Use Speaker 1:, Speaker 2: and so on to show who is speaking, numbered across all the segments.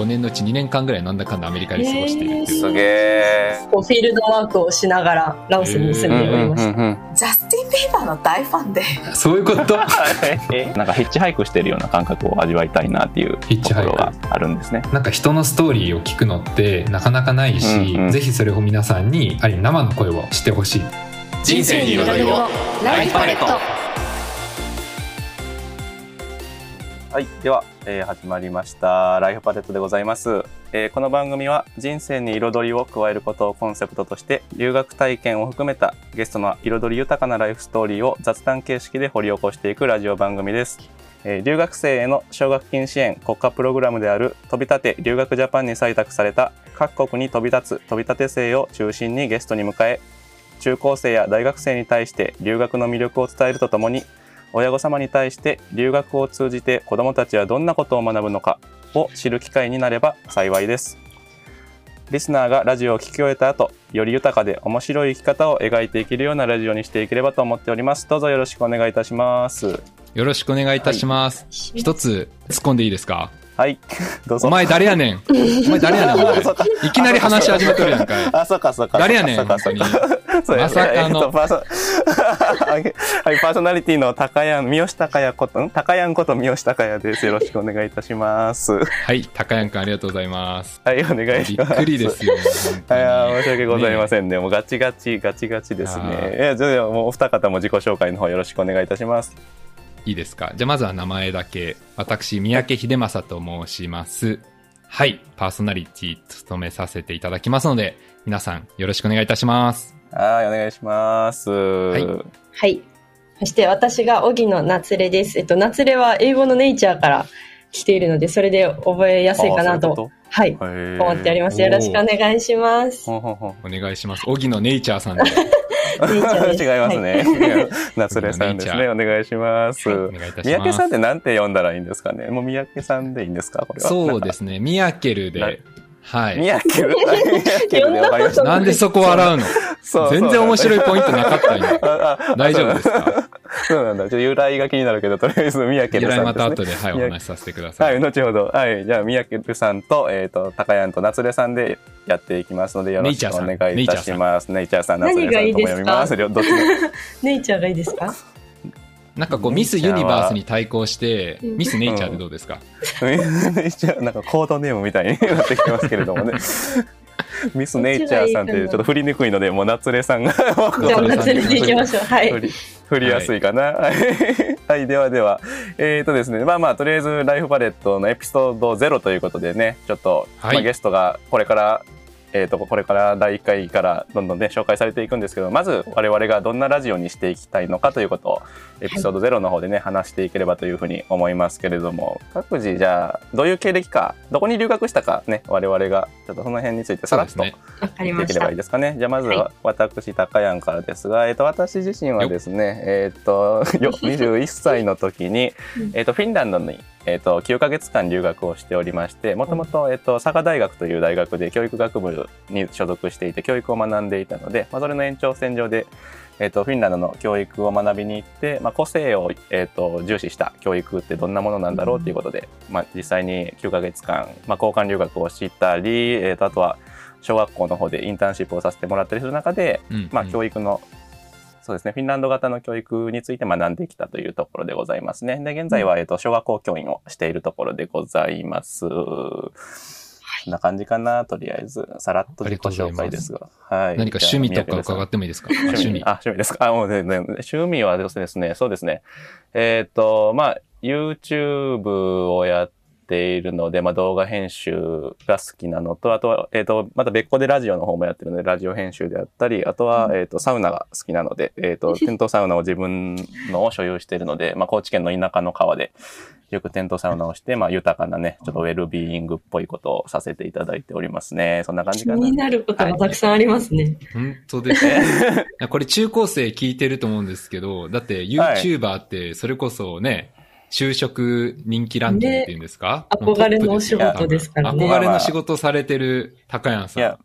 Speaker 1: 5年のうち2年間ぐらいなんだかんだアメリカで過ごしているっていう。
Speaker 2: すげえ。
Speaker 3: こうフィールドワークをしながらラオスに住んでおりました。
Speaker 2: うん
Speaker 4: ジャスティン・ビーバーの大ファンで。
Speaker 1: そういうこと？
Speaker 2: なんかヒッチハイクしてるような感覚を味わいたいなっていう
Speaker 1: ヒッチハイク。
Speaker 2: ところがあるんですね。
Speaker 1: なんか人のストーリーを聞くのってなかなかないし、
Speaker 2: うんうん
Speaker 1: ぜひそれを皆さんにある意味生の声を知ってほしい。
Speaker 4: 人生に彩りを。ライフパレット。
Speaker 2: はい、では、えー始まりました。ライフパレットでございます、えーこの番組は人生に彩りを加えることをコンセプトとして留学体験を含めたゲストの彩り豊かなライフストーリーを雑談形式で掘り起こしていくラジオ番組です、えー留学生への奨学金支援国家プログラムである飛び立て留学ジャパンに採択された各国に飛び立つ飛び立て生を中心にゲストに迎え中高生や大学生に対して留学の魅力を伝えるとともに親御様に対して留学を通じて子どもたちはどんなことを学ぶのかを知る機会になれば幸いです。リスナーがラジオを聞き終えた後より豊かで面白い生き方を描いていけるようなラジオにしていければと思っております。どうぞよろしくお願いいたします。
Speaker 1: よろしくお願いいたします。一つ突っ込んでいいですか？
Speaker 2: はい どうぞ
Speaker 1: お前誰やねんお前誰やねん いきなり話し始めとるやんかい。
Speaker 2: あそうかそうか
Speaker 1: 誰やねん
Speaker 2: そうかそうか そうや
Speaker 1: まさかの
Speaker 2: えっとパーソはい、パーソナリティの高谷、三好高谷こと、ん？高谷こと三好高谷です。よろしくお願いいたします。
Speaker 1: はい、高谷くんありがとうございます。
Speaker 2: はい、お願いします。
Speaker 1: びっくりですよ。本当
Speaker 2: い
Speaker 1: に
Speaker 2: やー申し訳ございませんね。もうガチガチ、ガチガチですね。いや、じゃあもうお二方も自己紹介の方よろしくお願いいたします。
Speaker 1: いいですか？じゃあまずは名前だけ。私、三宅秀正と申します。はい、パーソナリティ務めさせていただきますので、皆さんよろしくお願いいたします。
Speaker 2: はい、お願いします。
Speaker 1: い
Speaker 3: はい。そして私が荻野夏れです。えっと、夏れは英語のネイチャーから来ているので、それで覚えやすいかなと、はい、思っております。よろしくお願いします。
Speaker 1: お願いします。荻野ネイチャーさんで。
Speaker 2: 違いますね。夏れさんですね。お願いします。
Speaker 1: お願いいたします。
Speaker 2: 三宅さんってなんて呼んだらいいんですかねもう三宅さんでいいんですか？これは。
Speaker 1: そうですね。ミヤケで。はい。
Speaker 2: 三宅三宅でわかりました。
Speaker 1: なんでそこ笑うの？
Speaker 2: そう
Speaker 1: 全然面白
Speaker 2: い。
Speaker 1: いポイントなかったんや。
Speaker 2: ああ
Speaker 1: 大丈夫ですか？
Speaker 2: そうなんだ。ちょっと由来が気になるけど、とりあえず三宅
Speaker 1: 由来
Speaker 2: さんですね。
Speaker 1: また後で、はい、お話しさせてくださ。
Speaker 2: はいい、後ほど。はい。じゃあ、三宅さんと、えっ、と、高谷と夏れさんでやっていきますので、よろしくお願いいたします。ネイチャーさん、夏れさんとも読みます。両どっちも。
Speaker 3: ネイチャーがいいですか？
Speaker 1: なんかこう、ミスユニバースに対抗して、
Speaker 3: うん
Speaker 1: ミスネイチャーでどうですか？
Speaker 2: ネイチャー、なんかコードネームみたいになってきてますけれどもね。ミスネイチャーさんってちょっと振りにくいので、もう夏れさんが
Speaker 3: じゃあ、夏れでいきましょう。はい。
Speaker 2: 振り振りやすいかな。はい、はい、ではでは、えっ、とですね、まあまあ、とりあえず、ライフパレットのエピソード0ということでね、ちょっと、
Speaker 1: はい
Speaker 2: まあ、ゲストがこれから、えっ、と、これから第1回からどんどんね、紹介されていくんですけど、まず、我々がどんなラジオにしていきたいのかということを、エピソード0の方でね、話していければというふうに思いますけれども、各自、じゃあ、どういう経歴か、どこに留学したかね、我々が、ちょっとその辺についてさらっと
Speaker 1: ね。
Speaker 3: わかり
Speaker 2: 見ていけれ。ばいいですかね。じゃあまず
Speaker 3: は
Speaker 2: は私、高山からですが、えっと私自身はですね、えっとよ 21歳の時に
Speaker 3: うん、
Speaker 2: えっとフィンランドに、えっと9ヶ月間留学をしておりまして、もともと、えっと佐賀大学という大学で教育学部に所属していて、教育を学んでいたので、まあ、それの延長線上で、えっとフィンランドの教育を学びに行って、まあ、個性を、えっと重視した教育ってどんなものなんだろうということで、まあ、実際に9ヶ月間、まあ、交換留学をしたり、えっとあとは小学校の方でインターンシップをさせてもらったりする中で、
Speaker 1: うん。
Speaker 2: まあ、
Speaker 1: うん。
Speaker 2: 教育の、そうですね、フィンランド型の教育について学んできたというところでございますね。で、現在は、えっと、小学校教員をしているところでございます。こんな感じかな、とりあえず。さらっと自己紹介ですが。はい。
Speaker 1: 何か趣味とか伺
Speaker 2: っ
Speaker 1: ってもいいですか？
Speaker 2: 趣味。あ、趣味ですか？あ、もうね、ね趣味はですね、そうですね。えっ、と、まあ、YouTube をやっているので、まあ、動画編集が好きなのと、あとは、えっ、と、また別個でラジオの方もやってるので、ラジオ編集であったり、あとは、えっ、と、サウナが好きなので、えっ、と、テントサウナを自分のを所有しているので、まあ、高知県の田舎の川で、よくテントサウナをして、まあ、豊かなね、ちょっとウェルビーイングっぽいことをさせていただいておりますね。そんな感じ
Speaker 3: 気
Speaker 2: かな。
Speaker 3: になることがたくさんありますね。
Speaker 1: 本当ですね。これ中高生聞いてると思うんですけど、だって YouTuber ってそれこそね、就職人気ランキングっていうんですか、
Speaker 3: 憧れのお仕事ですからね。
Speaker 1: 憧れの仕事されてる高谷さん。
Speaker 2: いや、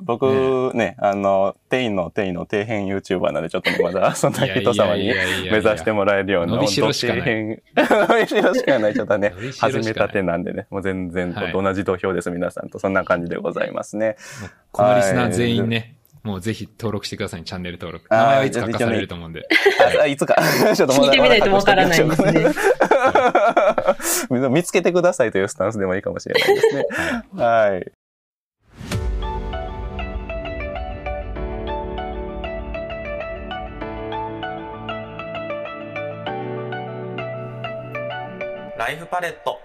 Speaker 2: 僕ね、あの、店員の店員の底辺 YouTuber なんで、ちょっとね、まだそんな人様に目指してもらえるような、
Speaker 1: 伸びしろしかない。
Speaker 2: 伸びしろしかない、ちょっとね 始めたてなんでね、もう全然
Speaker 1: はい。
Speaker 2: と同じ土俵です、皆さんと。そんな感じでございますね。
Speaker 1: このリスナー全員ね、もうぜひ登録してくださいね、チャンネル登録。名前はいつか明かされると思うんで。
Speaker 2: ああいつか。ちょっと
Speaker 3: 聞いてみないとわからないですね。
Speaker 2: 見つけてくださいというスタンスでもいいかもしれないですね。はい。
Speaker 5: ライフパレット。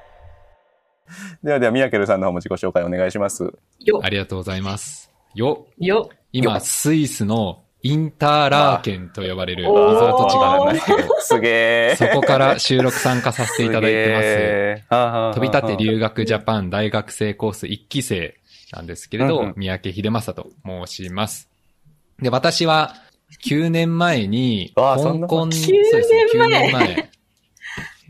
Speaker 2: ではでは、ミヤケルさんの方も自己紹介お願いします。
Speaker 3: よ
Speaker 1: あ、りがとうございます。よ、
Speaker 3: よ。
Speaker 1: 今、スイスのインターラーケンと呼ばれるリゾ
Speaker 3: おー
Speaker 1: ート地があるんですけど、
Speaker 2: すげー。
Speaker 1: そこから収録参加させていただいてます。飛び立て留学ジャパン大学生コース1期生なんですけれど、
Speaker 2: うんうん
Speaker 1: 三宅秀正と申します。で、私は9年前に、香港、
Speaker 3: 9
Speaker 1: そうですね
Speaker 3: 年前
Speaker 1: 9年前。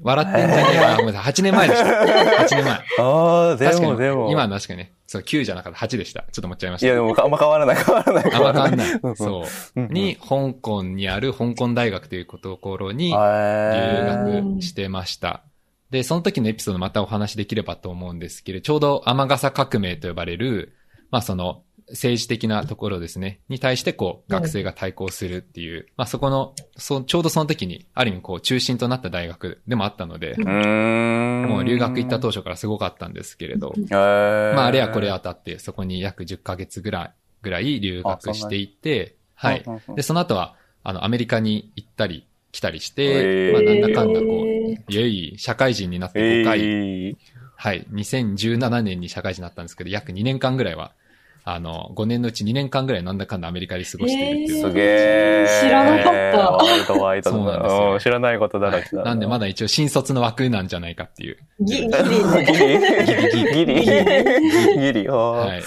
Speaker 1: 笑ってんじゃねえか。ごめんなさい。8年前でした。8年前。
Speaker 2: ああ、でもでも。
Speaker 1: 今は確かにね、そう、9じゃなかった。8でした。ちょっと思っちゃいまし
Speaker 2: いや、
Speaker 1: た。
Speaker 2: でもあんま変わらない、変わらない。
Speaker 1: あんま変わんない。
Speaker 2: うん
Speaker 1: そう。に、香港にある香港大学というところに留
Speaker 2: へ
Speaker 1: 学してました。で、その時のエピソードまたお話しできればと思うんですけど、ちょうど雨傘革命と呼ばれる、まあその、政治的なところですね、に対してこう、学生が対抗するっていう、まあそこの、そちょうどその時に、ある意味こう、中心となった大学でもあったので。もう留学行った当初からすごかったんですけれど、まああれやこれ当たって、そこに約10ヶ月ぐらい、ぐらい留学していて、はい。で、その後は、あの、アメリカに行ったり来たりして、まあなんだかんだこう、いやい社会人になって
Speaker 2: え
Speaker 1: 5回、
Speaker 2: ー。
Speaker 1: はい、2017年に社会人になったんですけど、約2年間ぐらいは、あの、5年のうち2年間ぐらいなんだかんだアメリカで過ごしているっていう。
Speaker 2: すげえ。
Speaker 3: 知らなかった。
Speaker 2: ワールドワイドだ
Speaker 1: そうなんですよ。
Speaker 2: うん知らないことだらけだ
Speaker 1: な。んでまだ一応新卒の枠なんじゃないかっていう。
Speaker 3: ギギリ
Speaker 2: ギ
Speaker 3: ね。
Speaker 2: リ。ギリ。ギリ。ギリ。
Speaker 1: は
Speaker 2: はい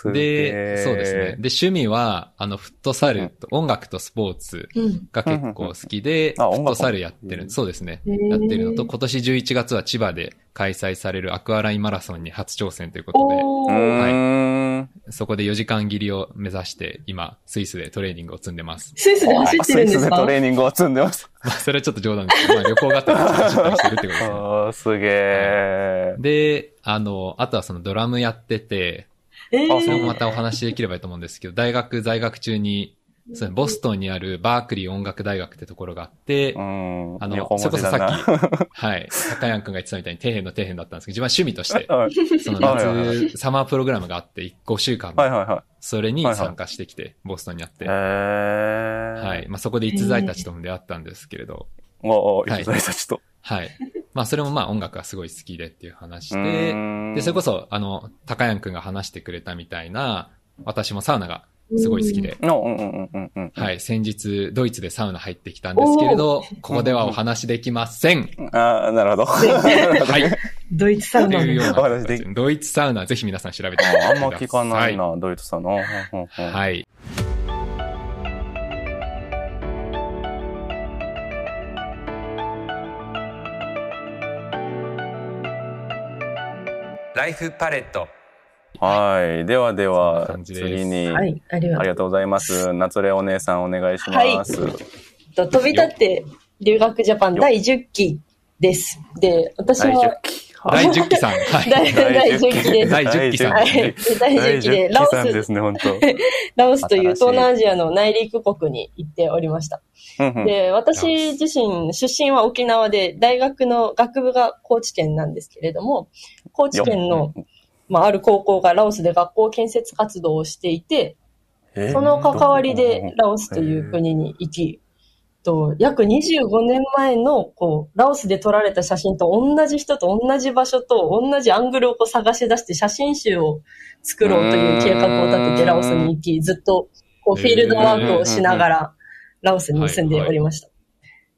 Speaker 2: すげ
Speaker 1: で、
Speaker 2: ー
Speaker 1: そうですね。で、趣味は、あの、フットサルと、音楽とスポーツ
Speaker 3: うん。
Speaker 1: が結構好きで、フットサルやってる。そうですね。やってるのと、今年11月は千葉で開催されるアクアラインマラソンに初挑戦ということ
Speaker 2: う
Speaker 3: おー。
Speaker 2: ーん。
Speaker 1: で、そこで4時間切りを目指して、今、スイスでトレーニングを積んでます。
Speaker 3: スイスで走ってるんです
Speaker 2: スイスで
Speaker 3: か
Speaker 2: トレーニングを積んでます。
Speaker 1: まあ、それはちょっと冗談ですけど、まあ、旅行があったら走ったりしてるってことですね。
Speaker 2: ああ、すげえ。
Speaker 1: で、あの、あとはそのドラムやってて、
Speaker 3: え
Speaker 2: あ
Speaker 1: それも
Speaker 3: ー
Speaker 1: またお話しできればいいと思うんですけど、大学在学中に、そボストンにあるバークリー音楽大学ってところがあって、
Speaker 2: うん。
Speaker 1: あの
Speaker 2: 横文字だな
Speaker 1: それこはい、高山くんが言ってたみたいに底辺の底辺だったんですけど、自分は趣味として、
Speaker 2: はい
Speaker 1: その夏、サマープログラムがあって、5週間、
Speaker 2: はいはいは
Speaker 1: それに参加してきて、ボストンにあって。は。
Speaker 2: はい
Speaker 1: まあ、そこで逸材たちとも出会ったんですけれど、
Speaker 2: おお、
Speaker 1: はい
Speaker 2: 逸材たちと。
Speaker 1: はい。まあ、それもまあ音楽がすごい好きでっていう話
Speaker 2: う
Speaker 1: で、で、それこそ、あの、高山くんが話してくれたみたいな、私もサウナがすごい好きで、
Speaker 2: の、うんうんうんうんうん。
Speaker 1: はい、先日、ドイツでサウナ入ってきたんですけれど、ここではお話できません。
Speaker 2: ああ、なるほど。
Speaker 1: はい。
Speaker 3: ドイツサウナ
Speaker 1: というような
Speaker 2: お話で
Speaker 1: 形でドイツサウナ、ぜひ皆さん調べてみてください。
Speaker 2: あんま聞かないな、ドイツさんの。うんうんうん
Speaker 1: はい。
Speaker 5: ライフパレット。
Speaker 2: はい。ではで
Speaker 1: そん
Speaker 2: は
Speaker 1: な感、じです
Speaker 2: 次に、
Speaker 3: はい、ありがとう
Speaker 2: ありがとうございます。夏レお姉さんお願いします。
Speaker 3: と飛び立って留学ジャパン第10期です。で、私
Speaker 2: 第10
Speaker 3: は、
Speaker 2: 期。
Speaker 1: 第10期さん。はい。
Speaker 3: 第第10期です。
Speaker 1: 第10期さん。
Speaker 3: 第10期で、ラオス、
Speaker 2: ですね、本当。
Speaker 3: ラオスという東南アジアの内陸国に行っておりました。で、私自身、出身は沖縄で、大学の学部が高知県なんですけれども、高知県の、まあ、ある高校がラオスで学校建設活動をしていて、
Speaker 2: えー。
Speaker 3: その関わりでラオスという国に行き、と約25年前のこうラオスで撮られた写真と同じ人と同じ場所と同じアングルをこう探し出して写真集を作ろうという計画を立ててラオスに行き、ずっとこうフィールドワークをしながらラオスに住んでおりました。
Speaker 1: 面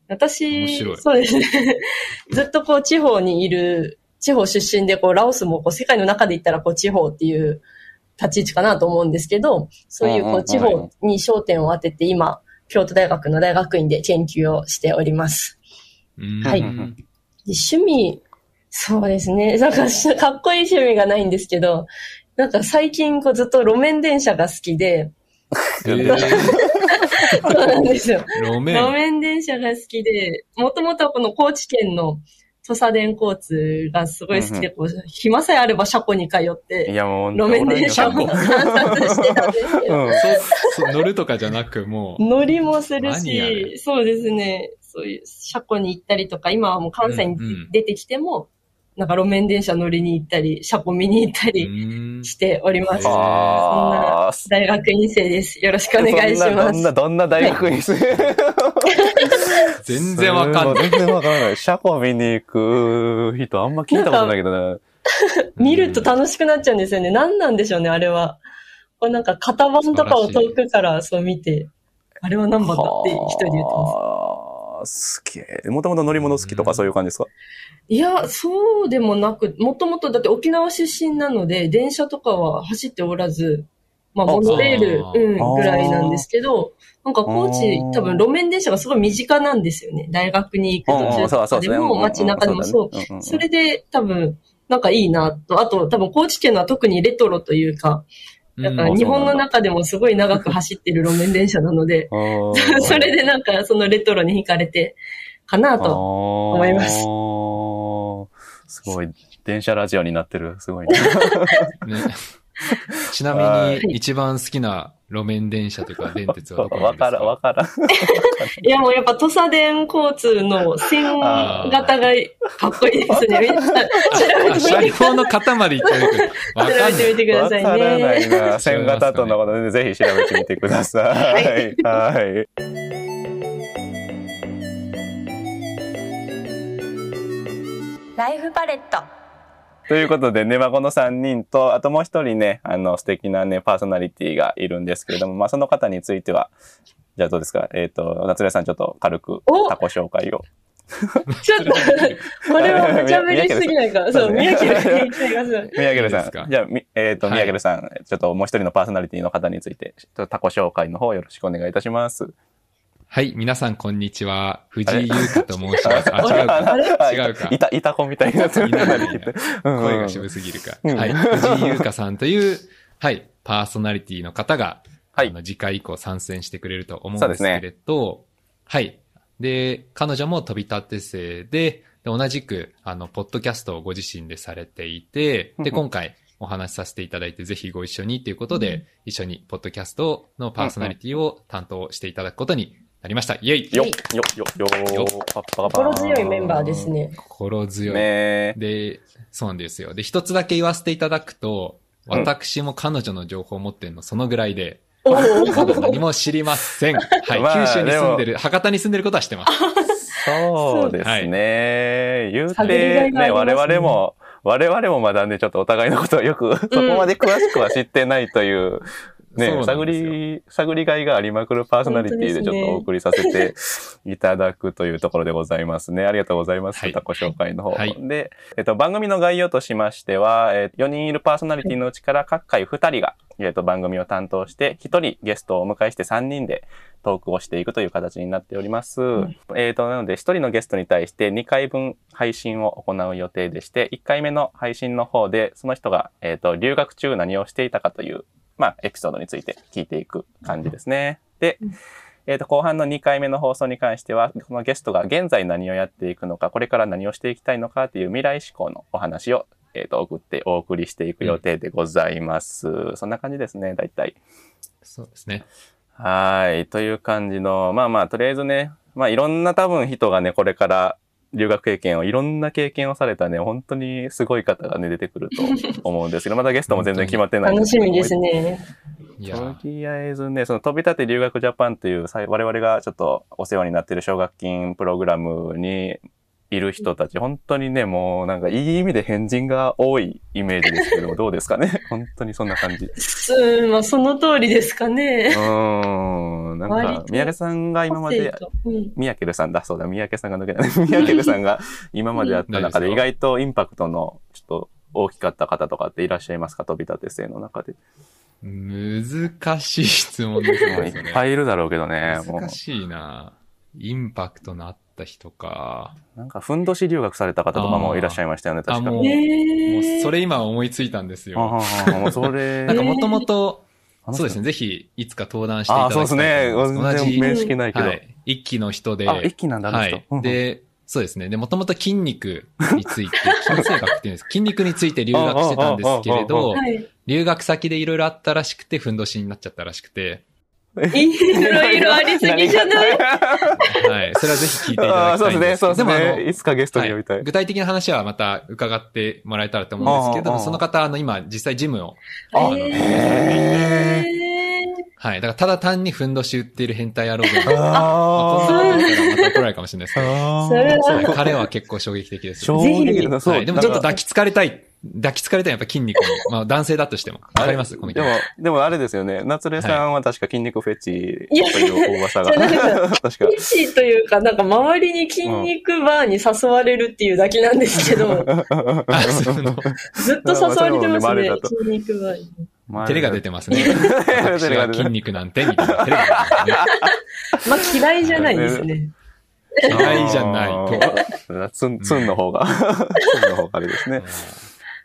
Speaker 3: 私
Speaker 1: 白い、
Speaker 3: そうですね。ずっとこう地方にいる、地方出身でこうラオスもこう世界の中で言ったらこう地方っていう立ち位置かなと思うんですけど、そういうこう地方に焦点を当てて今、京都大学の大学院で研究をしております。
Speaker 1: うん
Speaker 3: はい趣味、そうですね。なんかしかっこいい趣味がないんですけど、なんか最近こうずっと路面電車が好きで、
Speaker 1: えー
Speaker 3: そうなんですよ。
Speaker 1: 路面。
Speaker 3: 路面電車が好きで、もともとはこの高知県の土佐電交通がすごい好きで、こう、暇さえあれば車庫に通っ
Speaker 2: い
Speaker 3: て、
Speaker 2: やもう、
Speaker 3: 路面電車を
Speaker 2: うん。
Speaker 3: 観察してたんですけど、
Speaker 1: そそ乗るとかじゃなく、もう、
Speaker 3: 乗りもするし、そうですね、そういう車庫に行ったりとか、今はもう関西に
Speaker 1: うんうん
Speaker 3: 出てきても、なんか路面電車乗りに行ったり、車庫見に行った
Speaker 1: う
Speaker 3: りしております。
Speaker 1: へー。
Speaker 2: ああ、
Speaker 3: 大学院生です。よろしくお願いし
Speaker 2: そんな、ど
Speaker 3: ます。
Speaker 2: んな、どんな大学にす
Speaker 1: 全然わかんない。
Speaker 2: 全然わからない。車庫見に行く人あんま聞いたことないけどな。
Speaker 3: 見ると楽しくなっちゃうんですよね。何なんでしょうね、あれは。こうなんか型番とかを遠くからそう見て、あれは何番だって一人で言ってます。
Speaker 2: はあ、すげえ。もともと乗り物好きとかそういう感じですか？
Speaker 3: いや、そうでもなく、もともとだって沖縄出身なので、電車とかは走っておらず、まあ、
Speaker 2: あ
Speaker 3: モノレール、
Speaker 1: そう
Speaker 3: うん、ぐらいなんですけど、なんか高知多分路面電車がすごい身近なんですよね。大学に行く途中とかでも、街中でもそう。
Speaker 2: う。
Speaker 3: それで多分、なんかいいなと、あと多分高知県は特にレトロというか、だから
Speaker 1: うん
Speaker 3: 日本の中でもすごい長く走ってる路面電車なので、それでなんかそのレトロに惹かれて、かなと。
Speaker 2: 思
Speaker 3: います
Speaker 2: すごい。電車ラジオになってる。すごいね。
Speaker 1: ね ちな
Speaker 2: は
Speaker 1: みに、一番好きな路面電車というか電鉄はどこです
Speaker 2: わからん、わ
Speaker 1: か
Speaker 2: からん。
Speaker 3: いやもうやっぱ土佐電交通の線型がかっこいいですね。皆さん調べ
Speaker 1: あ車
Speaker 3: てみてください。
Speaker 1: 両の塊まで行ってるけど、わかん
Speaker 3: 調べてみてくだ
Speaker 2: わ
Speaker 3: さい
Speaker 2: からない
Speaker 3: ね。
Speaker 2: な。線型とのことで、ぜひ調べてみてください。はい。
Speaker 4: ライフパレット
Speaker 2: ということでね、まあ、この3人と、あともう一人ね、あの、素敵なね、パーソナリティがいるんですけれども、まあ、その方については、じゃあどうですか？えっ、と、夏目さんちょっと軽く
Speaker 3: お
Speaker 2: タコ紹介を。
Speaker 3: ちょっと、これは無茶ぶりしすぎな いか？そう、宮城で言っちゃいます。
Speaker 2: 宮城さん。じゃあ、みえっ、と、
Speaker 1: はい
Speaker 2: 宮城さん、ちょっともう一人のパーソナリティの方について、ちょっとタコ紹介の方よろしくお願いいたします。
Speaker 1: はい、皆さんこんにちは。藤井優香と申します。あ、違うか？違うか？
Speaker 2: いた、いた子みたいになってる。
Speaker 1: いな声が渋すぎるか。
Speaker 2: うん
Speaker 1: はい。藤井優香さんという、はい、パーソナリティの方が、
Speaker 2: はい
Speaker 1: あの、次回以降参戦してくれると思うんですけれど、はい。で、彼女も飛び立て生で、で同じく、あの、ポッドキャストをご自身でされていて、で、
Speaker 2: うんうん
Speaker 1: 今回お話しさせていただいて、ぜひご一緒にということで、一緒にポッドキャストのパーソナリティを担当していただくことになりました。イェイ
Speaker 2: よっ、よっ、よっ、よ
Speaker 1: よっ
Speaker 2: パッパ
Speaker 3: 心強いメンバーですね。
Speaker 1: 心強い。
Speaker 2: ね
Speaker 1: で、そうなんですよ。で、一つだけ言わせていただくと、
Speaker 2: うん
Speaker 1: 私も彼女の情報を持ってるのそのぐらいで、
Speaker 3: お
Speaker 1: まだ
Speaker 3: ー
Speaker 1: 何も知りません。はい。
Speaker 2: まあ
Speaker 1: 九州に住んでる、博多に住んでることは知ってます。
Speaker 2: そうですね。言うて、ね我々も、我々もまだね、ちょっとお互いのことをよく、そこまで詳しくは知ってないという、ね、探り、探りがいがありまくるパーソナリティでちょっとお送りさせていただくというところでございますね。ありがとうございます。
Speaker 1: はい
Speaker 2: タコ紹介の方。
Speaker 1: はい
Speaker 2: で、えっと、番組の概要としましては、えー4人いるパーソナリティのうちから各回2人が、えっと、番組を担当して、1人ゲストをお迎えして3人でトークをしていくという形になっております。
Speaker 3: ん
Speaker 2: えっと、なので、1人のゲストに対して2回分配信を行う予定でして、1回目の配信の方で、その人が、えっと、留学中何をしていたかという、まあ、エピソードについて聞いていく感じですね。で、えっ、と、後半の2回目の放送に関しては、このゲストが現在何をやっていくのか、これから何をしていきたいのかという未来志向のお話を、えっ、と、送ってお送りしていく予定でございます。そんな感じですね、大体。
Speaker 1: そうですね。
Speaker 2: はい。という感じの、まあまあ、とりあえずね、まあいろんな多分人がね、これから留学経験を、いろんな経験をされたね、本当にすごい方がね、出てくると 思うんですけど、まだゲストも全然決まってないん
Speaker 3: 楽しみです
Speaker 2: ね。とりあえずね、その飛び立て留学ジャパンというさい我々がちょっとお世話になっている奨学金プログラムにいる人たち、本当にね、もうなんかいい意味で変人が多いイメージですけど、どうですかね？本当にそんな感じ。
Speaker 3: うん、まあその通りですか
Speaker 2: う
Speaker 3: ね。
Speaker 2: ーん。なんか三宅さんが今まで、
Speaker 3: うん、
Speaker 2: 三宅さんだ、そうだ、三宅さんが抜けない。三宅さんが今まであった中で
Speaker 1: うん
Speaker 2: 意外とインパクトのちょっと大きかった方とかっていらっしゃいますか？飛び立て生の中で。
Speaker 1: 難しい質問ですね。
Speaker 2: いっぱいいるだろうけどね、
Speaker 1: 難。しいな。インパクトのあっった人か。
Speaker 2: なんか、ふんどし留学された方とかもいらっしゃいましたよね、確か
Speaker 1: もうもうそれ今思いついたんですよ。
Speaker 2: はもうそれ。
Speaker 1: なんかもともと、そうですね、ぜひいつか登壇していた
Speaker 2: ああ、
Speaker 1: だきた
Speaker 2: そうですね。
Speaker 1: いと思います。同じ、
Speaker 2: 面識ないけど。
Speaker 1: はい、一期の人で、
Speaker 2: あ、一気なんだ、あの人。
Speaker 1: はい。
Speaker 2: うん、
Speaker 1: で、そうですね。で、もともと筋肉について、筋生学っていうんです筋肉について留学してたんですけれ
Speaker 2: あああああ
Speaker 1: ど。留学先でいろいろあったらしくて、ふんどしになっちゃったらしくて、
Speaker 3: いろいろありすぎじゃない？
Speaker 1: はい。それはぜひ聞いていただきたいんです
Speaker 2: そうです
Speaker 1: もあの
Speaker 2: ね。いつかゲストに呼びたい。
Speaker 1: はい具体的な話はまた伺ってもらえたらと思うんですけれども、その方、あの、今、実際ジムを、
Speaker 3: へ
Speaker 1: あの
Speaker 3: ー
Speaker 1: はい。だから、ただ単にふんどし売っている変態野郎で、まあ
Speaker 2: あ
Speaker 1: こんなこと言ったらまた怒られるかもしれないですけど、
Speaker 2: あ
Speaker 3: それは
Speaker 1: はい彼は結構衝撃的ですよ。
Speaker 2: 衝撃だ、そう。
Speaker 1: はい。でもちょっと
Speaker 2: だ
Speaker 1: 抱きつかれたい。抱きつかれたいやっぱ筋肉に。まあ男性だとしても。わかります？
Speaker 2: でもでもあれですよね。夏れさんは確か筋肉フェチという噂が。確か。
Speaker 3: フェチというか、なんか周りに筋肉バーに誘われるっていうだけなんですけど、ずっと誘われてますね筋肉バーに。
Speaker 1: 照れが出てますね。
Speaker 2: 照
Speaker 1: 私
Speaker 2: れが出て
Speaker 1: は筋肉なんて、みたいな。照れが出てますね。
Speaker 3: まあ嫌いじゃないですね。
Speaker 1: 嫌いじゃない
Speaker 2: と。ツン、ツンの方が、ツンの方があれですね。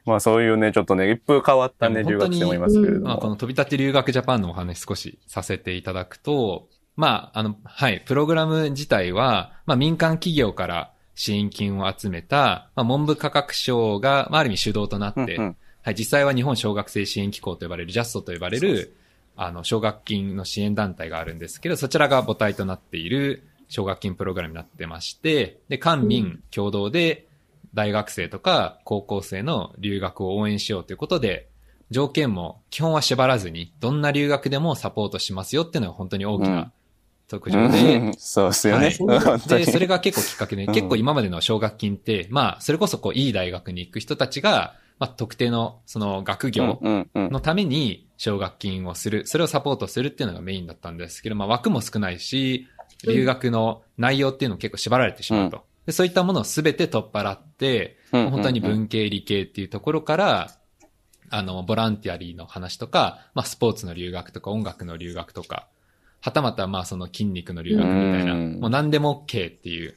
Speaker 2: まあそういうね、ちょっとね、一風変わったね、留学生もいますけれど
Speaker 1: まあ、この
Speaker 2: も。
Speaker 1: 飛び立て留学ジャパンのお話少しさせていただくと、まあ、あの、はい、プログラム自体は、まあ、民間企業から支援金を集めた、まあ、文部科学省が、まあ、ある意味主導となって、
Speaker 2: うんうん。
Speaker 1: はい、実際は日本小学生支援機構と呼ばれる、ジャストと呼ばれる、あの、奨学金の支援団体があるんですけど、そちらが母体となっている奨学金プログラムになってまして、で、官民共同で大学生とか高校生の留学を応援しようということで、条件も基本は縛らずに、どんな留学でもサポートしますよっていうのが本当に大きな特徴で、
Speaker 2: うん。そうですよね。
Speaker 1: はい。で、それが結構きっかけで、
Speaker 2: うん。
Speaker 1: 結構今までの奨学金って、まあ、それこそこう、いい大学に行く人たちが、まあ、特定の、その、学業
Speaker 2: うんうん
Speaker 1: のために奨学金をする、それをサポートするっていうのがメインだったんですけど、まあ、枠も少ないし、留学の内容っていうのも結構縛られてしまうと。でそういったものをすべて取っ払って、
Speaker 2: うんうん
Speaker 1: 本当に文系理系っていうところから、あの、ボランティアリーの話とか、まあ、スポーツの留学とか、音楽の留学とか、はたまた、まあ、その筋肉の留学みたいな、
Speaker 2: うん
Speaker 1: もう何でも OK っていう。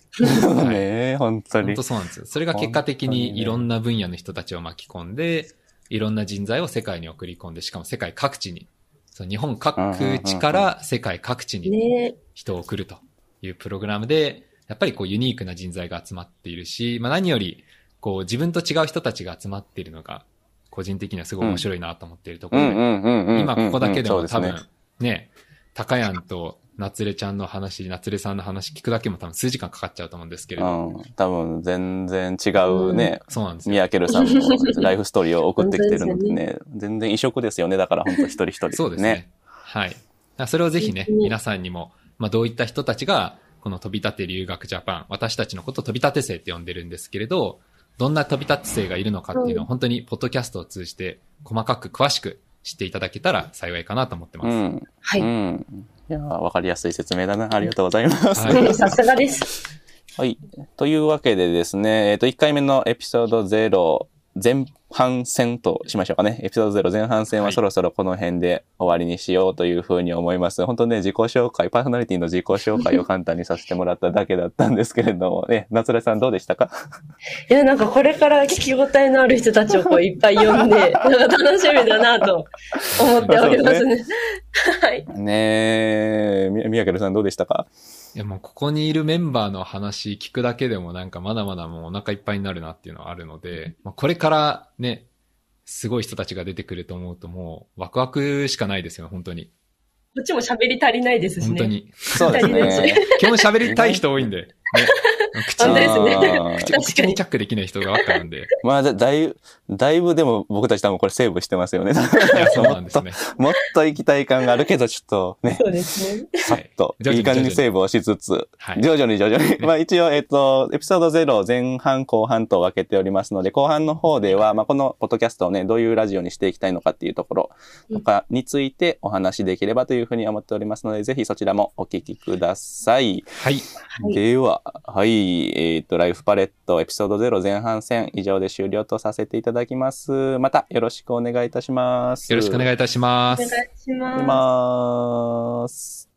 Speaker 2: ねえ、本当に
Speaker 1: 本当。そうなんですよ。それが結果的
Speaker 2: に
Speaker 1: いろんな分野の人たちを巻き込んで、いろんな人材を世界に送り込んで、しかも世界各地に、そう日本各地から世界各地に
Speaker 3: ね
Speaker 1: 人を送るというプログラムで、やっぱりこうユニークな人材が集まっているし、まあ何より、こう自分と違う人たちが集まっているのが、個人的にはすごい面白いなと思っているところで、今
Speaker 2: 今
Speaker 1: ここだけでも多分
Speaker 2: すね、
Speaker 1: ね、高やんと夏れちゃんの話、夏れさんの話聞くだけも多分数時間かかっちゃうと思うんですけれど、
Speaker 2: うん、多分全然違うね、
Speaker 1: そうなんですよ。
Speaker 2: ミヤケルさんの ライフストーリーを送ってきてるのでね、全然異色ですよね。だから本当一人一人、
Speaker 1: そうですね。。はい。それをぜひね、
Speaker 3: うん
Speaker 1: 皆さんにも、まあどういった人たちが、この飛び立て留学ジャパン、私たちのことを飛び立て生って呼んでるんですけれど、どんな飛び立て生がいるのかっていうのを本当にポッドキャストを通じて細かく詳しく知っていただけたら幸いかなと思ってます。
Speaker 2: うん。
Speaker 3: はい。
Speaker 2: うん。いやーわかりやすい説明だな。ありがとうございます。
Speaker 1: はい
Speaker 3: さすがです。
Speaker 2: はい。というわけでですね、えっ、と、1回目のエピソード0前半戦としましょうかね。エピソード0前半戦
Speaker 1: は
Speaker 2: はいそろそろこの辺で終わりにしようというふうに思います。本当ね、自己紹介、パーソナリティの自己紹介を簡単にさせてもらっただけだったんですけれども、ね、夏目さんどうでしたか？
Speaker 3: いや、なんかこれから聞き応えのある人たちをこういっぱい呼んで、なんか楽しみだなと思っておりますね。はい。
Speaker 2: ねえ、み宮家さんどうでしたか
Speaker 1: いやもうここにいるメンバーの話聞くだけでもなんかまだまだもうお腹いっぱいになるなっていうのはあるので、まあ、これからね、すごい人たちが出てくると思うともうワクワクしかないですよ、本当に。
Speaker 3: こっちも喋り足りないですしね。
Speaker 1: 本当。に。
Speaker 2: そうですね。
Speaker 1: 基本喋りたい人多いんで。ね、口
Speaker 3: 本当ですね
Speaker 1: 口
Speaker 3: に
Speaker 1: 口にチャックできない人がばっかなんで。
Speaker 2: まあだ、だいぶ、だいぶでも僕たち多分これセーブしてますよね。
Speaker 1: いや、そうなんですね。
Speaker 2: もっと行きたい感があるけど、ちょっとね、
Speaker 3: そうですね。
Speaker 2: さっと、
Speaker 1: はい
Speaker 2: いい感じにセーブをしつつ、
Speaker 1: はい。
Speaker 2: 徐々に徐々に。まあ一応、えっと、エピソード0前半後半と分けておりますので、後半の方では、まあこのポッドキャストをね、どういうラジオにしていきたいのかっていうところとかについてお話しできればというふうに思っておりますので、ぜひそちらもお聞きくださ
Speaker 1: い。
Speaker 3: はい
Speaker 2: では、はい、えっ、と、ライフパレットエピソード0前半戦以上で終了とさせていただきます。またよろしくお願いいたします。
Speaker 1: よろしくお願いいたします
Speaker 3: お願。いし
Speaker 2: し
Speaker 3: ます。
Speaker 2: ます。